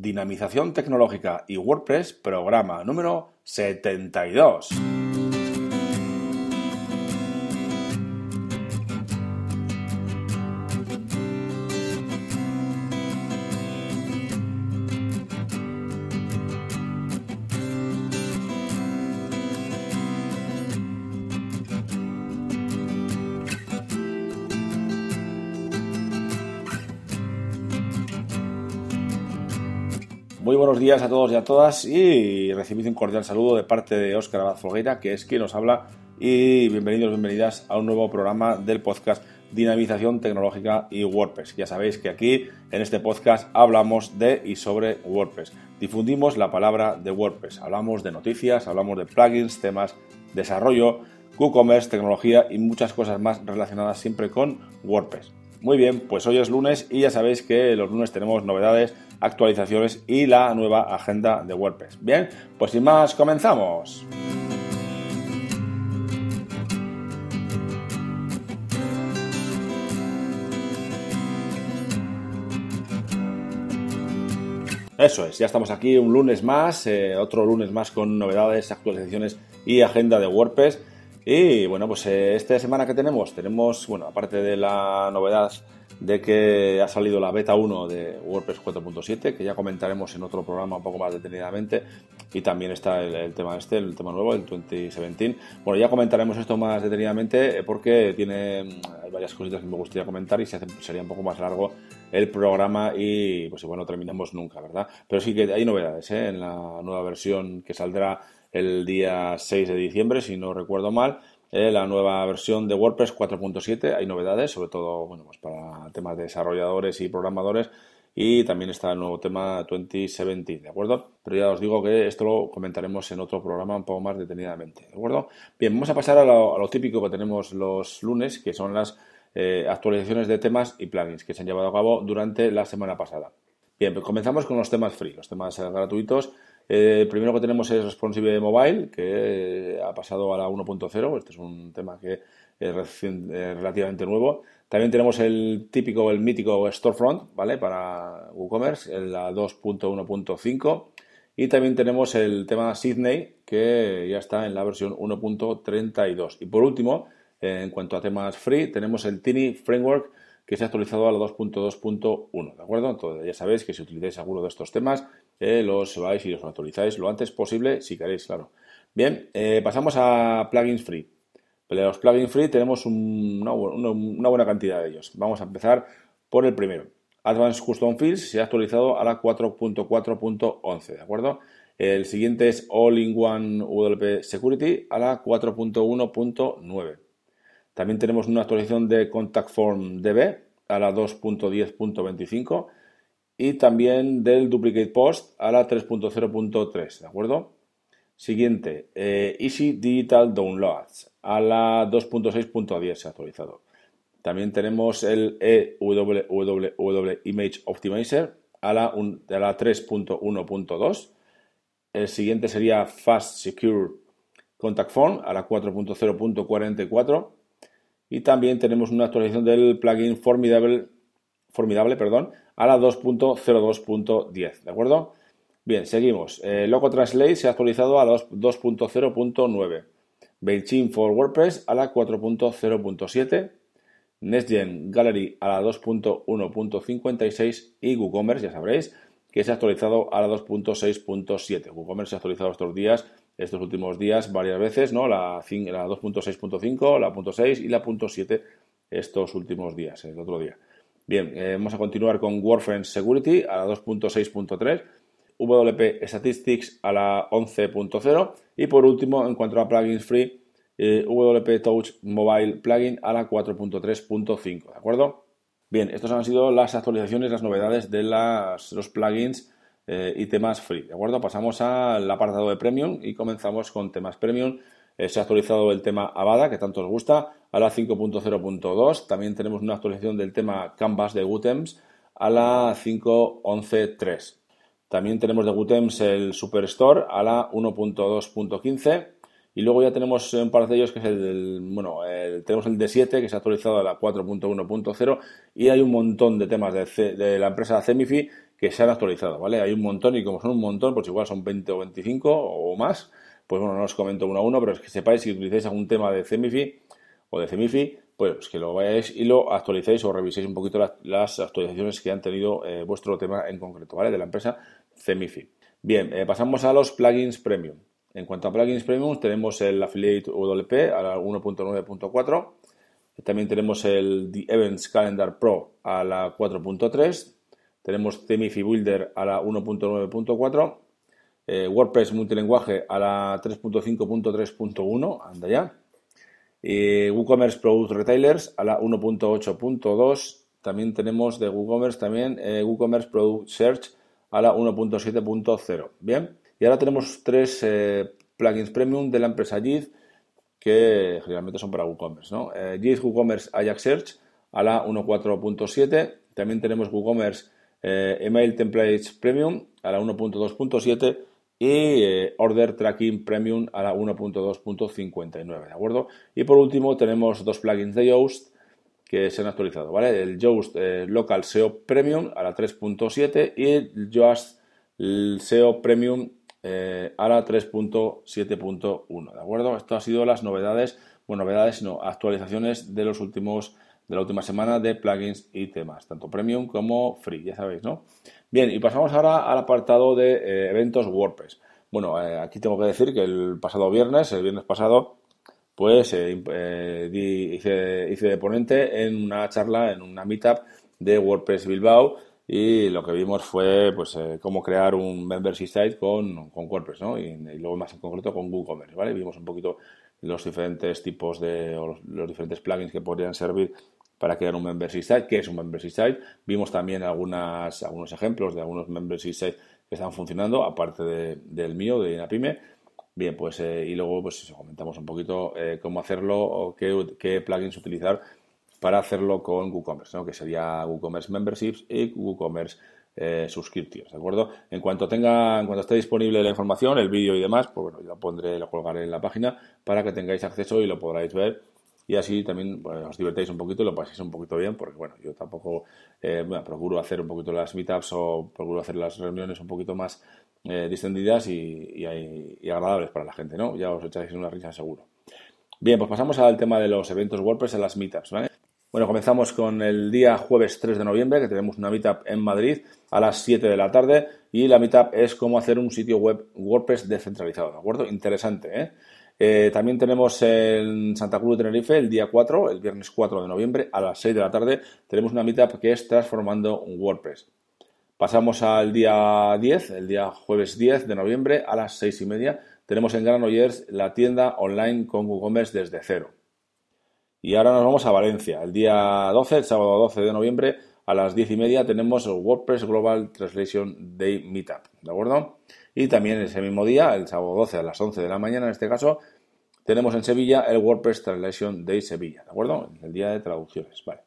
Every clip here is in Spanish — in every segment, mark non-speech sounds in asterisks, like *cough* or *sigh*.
Dinamización Tecnológica y WordPress, programa número 72. Muy buenos días a todos y a todas y recibid un cordial saludo de parte de Óscar Abad Folgueira, que es quien nos habla y bienvenidos, bienvenidas a un nuevo programa del podcast Dinamización Tecnológica y WordPress. Ya sabéis que aquí en este podcast hablamos de y sobre WordPress. Difundimos la palabra de WordPress. Hablamos de noticias, hablamos de plugins, temas, desarrollo, WooCommerce, tecnología y muchas cosas más relacionadas siempre con WordPress. Muy bien, pues hoy es lunes y ya sabéis que los lunes tenemos novedades, actualizaciones y la nueva agenda de WordPress. Bien, pues sin más, comenzamos. Eso es, ya estamos aquí un lunes más, eh, otro lunes más con novedades, actualizaciones y agenda de WordPress. Y bueno, pues eh, esta semana que tenemos, tenemos, bueno, aparte de la novedad de que ha salido la beta 1 de WordPress 4.7, que ya comentaremos en otro programa un poco más detenidamente, y también está el, tema este, el tema nuevo, el 2017. Bueno, ya comentaremos esto más detenidamente eh, porque tiene mm, varias cositas que me gustaría comentar y se sería un poco más largo el programa y pues bueno, terminamos nunca, ¿verdad? Pero sí que hay novedades ¿eh? en la nueva versión que saldrá el día 6 de diciembre, si no recuerdo mal. Eh, la nueva versión de WordPress 4.7, hay novedades, sobre todo bueno, pues para temas de desarrolladores y programadores. Y también está el nuevo tema 2017, ¿de acuerdo? Pero ya os digo que esto lo comentaremos en otro programa un poco más detenidamente, ¿de acuerdo? Bien, vamos a pasar a lo, típico que tenemos los lunes, que son las eh, actualizaciones de temas y plugins que se han llevado a cabo durante la semana pasada. Pues comenzamos con los temas free, los temas gratuitos eh, el primero que tenemos es Responsive Mobile, que ha pasado a la 1.0. Este es un tema que es relativamente nuevo. También tenemos el típico, el mítico Storefront, ¿vale? Para WooCommerce, la 2.1.5. Y también tenemos el tema Sydney, que ya está en la versión 1.32. Y por último, en cuanto a temas free, tenemos el Tiny Framework, que se ha actualizado a la 2.2.1, ¿de acuerdo? Entonces, ya sabéis que si utilizáis alguno de estos temas, eh, los vais y los actualizáis lo antes posible, si queréis, claro. Bien, eh, pasamos a plugins free. Los plugins free tenemos una, buena cantidad de ellos. Vamos a empezar por el primero. Advanced Custom Fields se ha actualizado a la 4.4.11, ¿de acuerdo? El siguiente es All-in-One WP Security a la 4.1.9. También tenemos una actualización de Contact Form DB a la 2.10.25 y también del Duplicate Post a la 3.0.3, ¿de acuerdo? Siguiente, eh, Easy Digital Downloads a la 2.6.10 se ha actualizado. También tenemos el EWWW Image Optimizer a la, la 3.1.2. El siguiente sería Fast Secure Contact Form a la 4.0.44 y también tenemos una actualización del plugin Formidable, Formidable perdón, a la 2.02.10, ¿de acuerdo? Bien, seguimos. Eh, Loco Translate se ha actualizado a la 2.0.9. MailChimp for WordPress a la 4.0.7. NextGen Gallery a la 2.1.56 y WooCommerce, ya sabréis, que se ha actualizado a la 2.6.7. WooCommerce se ha actualizado estos días estos últimos días varias veces, ¿no? La, la 2.6.5, la 0.6 y la 0.7 estos últimos días, el otro día. Bien, eh, vamos a continuar con WordFence Security a la 2.6.3, WP Statistics a la 11.0 y por último, en cuanto a plugins free, eh, WP Touch Mobile Plugin a la 4.3.5, ¿de acuerdo? Bien, estas han sido las actualizaciones, las novedades de las, los plugins eh, y temas free. ¿De acuerdo? Pasamos al apartado de Premium y comenzamos con temas Premium. Eh, se ha actualizado el tema Avada, que tanto os gusta, a la 5.0.2. También tenemos una actualización del tema Canvas de Gutems a la 5.11.3. También tenemos de Gutems el Superstore a la 1.2.15. Y luego ya tenemos un par de ellos que es el, bueno, tenemos el D7 que se ha actualizado a la 4.1.0 y hay un montón de temas de, de la empresa Cemifi que se han actualizado, ¿vale? Hay un montón y como son un montón, pues igual son 20 o 25 o más, pues bueno, no os comento uno a uno, pero es que sepáis si utilizáis algún tema de CEMIFI o de CEMIFI, pues que lo vayáis y lo actualicéis o reviséis un poquito las, actualizaciones que han tenido eh, vuestro tema en concreto, ¿vale? De la empresa CEMIFI. Bien, eh, pasamos a los plugins premium. En cuanto a plugins premium, tenemos el Affiliate WP a la 1.9.4. También tenemos el The Events Calendar Pro a la 4.3. Tenemos Themifi Builder a la 1.9.4. Eh, WordPress multilenguaje a la 3.5.3.1. Anda ya. Y WooCommerce Product Retailers a la 1.8.2. También tenemos de WooCommerce también eh, WooCommerce Product Search a la 1.7.0. Bien, y ahora tenemos tres eh, plugins premium de la empresa JIT que generalmente son para WooCommerce. ¿no? Eh, WooCommerce Ajax Search a la 1.4.7. También tenemos WooCommerce eh, Email Templates Premium a la 1.2.7 y eh, Order Tracking Premium a la 1.2.59, ¿de acuerdo? Y por último tenemos dos plugins de Yoast que se han actualizado, ¿vale? El Yoast eh, Local SEO Premium a la 3.7 y el Yoast SEO Premium a la 3.7.1, ¿de acuerdo? Esto ha sido las novedades, bueno, novedades, sino actualizaciones de los últimos de la última semana de plugins y temas, tanto premium como free, ya sabéis, ¿no? Bien, y pasamos ahora al apartado de eh, eventos WordPress. Bueno, aquí tengo que decir que el pasado viernes, el viernes pasado, pues eh, eh, hice, hice, de ponente en una charla, en una meetup de WordPress Bilbao y lo que vimos fue pues eh, cómo crear un membership site con, con WordPress, ¿no? Y, luego más en concreto con WooCommerce, ¿vale? Vimos un poquito los diferentes tipos de, los, diferentes plugins que podrían servir para crear un membership site, qué es un membership site. Vimos también algunas, algunos ejemplos de algunos membership sites que están funcionando, aparte del mío, de Inapime Bien, pues eh, y luego pues comentamos un poquito eh, cómo hacerlo o qué, plugins utilizar para hacerlo con WooCommerce, que sería WooCommerce Memberships y WooCommerce eh, Subscriptions, ¿de acuerdo? En cuanto tenga, en cuanto esté disponible la información, el vídeo y demás, pues bueno, lo pondré, lo colgaré en la página para que tengáis acceso y lo podráis ver y así también os divertáis un poquito y lo paséis un poquito bien, porque bueno, yo tampoco eh, procuro hacer un poquito las meetups o procuro hacer las reuniones un poquito más eh, distendidas y, agradables para la gente, ¿no? Ya os echáis una risa seguro. Bien, pues pasamos al tema de los eventos WordPress en las meetups, ¿vale? Bueno, comenzamos con el día jueves 3 de noviembre, que tenemos una meetup en Madrid a las 7 de la tarde y la meetup es cómo hacer un sitio web WordPress descentralizado, ¿de acuerdo? Interesante, ¿eh? Eh, también tenemos en Santa Cruz de Tenerife el día 4, el viernes 4 de noviembre, a las 6 de la tarde, tenemos una meetup que es transformando un WordPress. Pasamos al día 10, el día jueves 10 de noviembre, a las 6 y media, tenemos en Granollers la tienda online con WooCommerce desde cero. Y ahora nos vamos a Valencia. El día 12, el sábado 12 de noviembre, a las 10 y media, tenemos WordPress Global Translation Day Meetup. ¿De acuerdo? Y también ese mismo día, el sábado 12 a las 11 de la mañana en este caso, tenemos en Sevilla el WordPress Translation Day Sevilla, ¿de acuerdo? El día de traducciones, vale.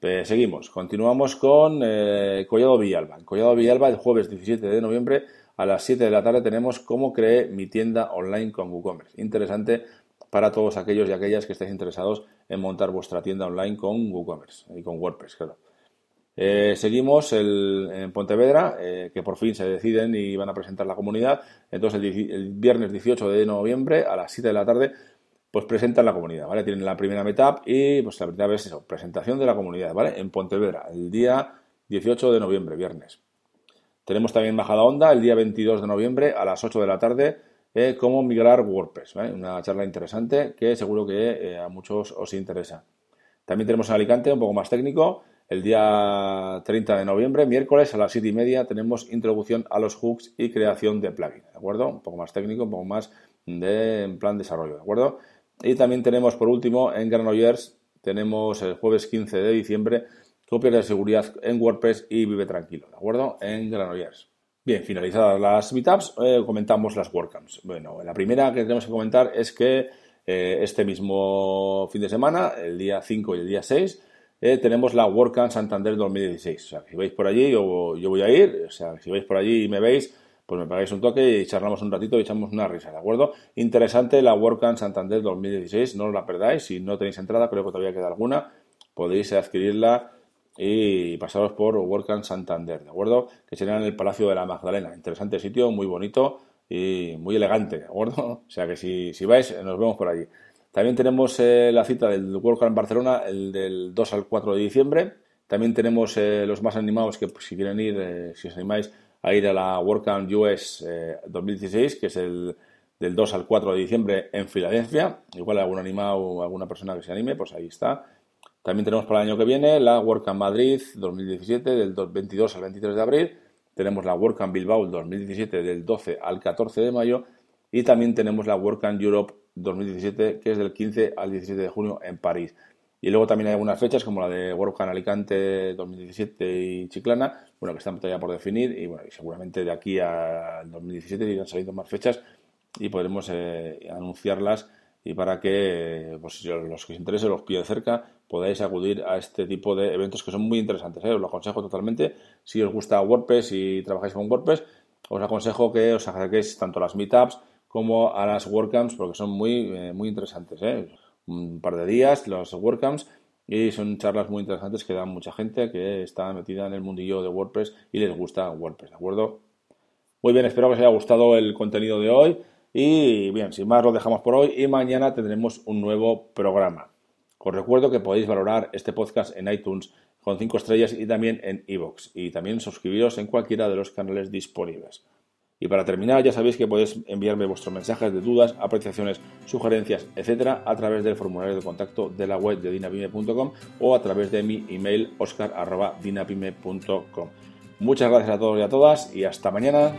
Pues seguimos, continuamos con eh, Collado Villalba. En Collado Villalba, el jueves 17 de noviembre a las 7 de la tarde tenemos cómo creé mi tienda online con WooCommerce. Interesante para todos aquellos y aquellas que estéis interesados en montar vuestra tienda online con WooCommerce y con WordPress, claro. Eh, seguimos en Pontevedra, eh, que por fin se deciden y van a presentar la comunidad. Entonces, el, viernes 18 de noviembre a las 7 de la tarde, pues presentan la comunidad, ¿vale? Tienen la primera meetup y pues la primera vez eso, presentación de la comunidad, ¿vale? En Pontevedra, el día 18 de noviembre, viernes. Tenemos también Bajada Onda el día 22 de noviembre a las 8 de la tarde, eh, cómo migrar WordPress, Una charla interesante que seguro que a muchos os interesa. También tenemos en Alicante, un poco más técnico, el día 30 de noviembre, miércoles a las 7 y media, tenemos introducción a los hooks y creación de plugins, ¿de acuerdo? Un poco más técnico, un poco más de en plan desarrollo, ¿de acuerdo? Y también tenemos, por último, en Granollers, tenemos el jueves 15 de diciembre, copias de seguridad en WordPress y vive tranquilo, ¿de acuerdo? En Granollers. Bien, finalizadas las meetups, eh, comentamos las WordCamps. Bueno, la primera que tenemos que comentar es que eh, este mismo fin de semana, el día 5 y el día 6, eh, tenemos la WordCamp Santander 2016. O sea, si vais por allí, yo, yo voy a ir. O sea, si vais por allí y me veis, pues me pagáis un toque y charlamos un ratito y echamos una risa, ¿de acuerdo? Interesante la WordCamp Santander 2016, no os la perdáis. Si no tenéis entrada, creo que todavía queda alguna. Podéis adquirirla y pasaros por WordCamp Santander, ¿de acuerdo? Que será en el Palacio de la Magdalena. Interesante sitio, muy bonito y muy elegante, ¿de acuerdo? *laughs* O sea que si, si vais, nos vemos por allí. También tenemos eh, la cita del WordCamp Barcelona, el del 2 al 4 de diciembre. También tenemos eh, los más animados que pues, si quieren ir, eh, si os animáis a ir a la WordCamp US 2016, que es el del 2 al 4 de diciembre en Filadelfia. Igual algún animado alguna persona que se anime, pues ahí está. También tenemos para el año que viene la WordCamp Madrid 2017 del 22 al 23 de abril. Tenemos la WordCamp Bilbao 2017 del 12 al 14 de mayo. Y también tenemos la WordCamp Europe 2017 que es del 15 al 17 de junio en París. Y luego también hay algunas fechas como la de WordCamp Alicante 2017 y Chiclana, bueno, que están todavía por definir y bueno, seguramente de aquí al 2017 irán saliendo más fechas y podremos eh, anunciarlas y para que pues, los que os interese, los pide cerca, podáis acudir a este tipo de eventos que son muy interesantes. ¿eh? Os lo aconsejo totalmente. Si os gusta WordPress y trabajáis con WordPress, os aconsejo que os acerquéis tanto a las meetups como a las WordCamps porque son muy, eh, muy interesantes. ¿eh? Un par de días los WordCamps y son charlas muy interesantes que dan mucha gente que está metida en el mundillo de WordPress y les gusta WordPress, ¿de acuerdo? Muy bien, espero que os haya gustado el contenido de hoy. Y bien, sin más lo dejamos por hoy y mañana tendremos un nuevo programa. Os recuerdo que podéis valorar este podcast en iTunes con 5 estrellas y también en iVoox y también suscribiros en cualquiera de los canales disponibles. Y para terminar, ya sabéis que podéis enviarme vuestros mensajes de dudas, apreciaciones, sugerencias, etcétera, a través del formulario de contacto de la web de dinapime.com o a través de mi email oscar.dinapime.com. Muchas gracias a todos y a todas y hasta mañana.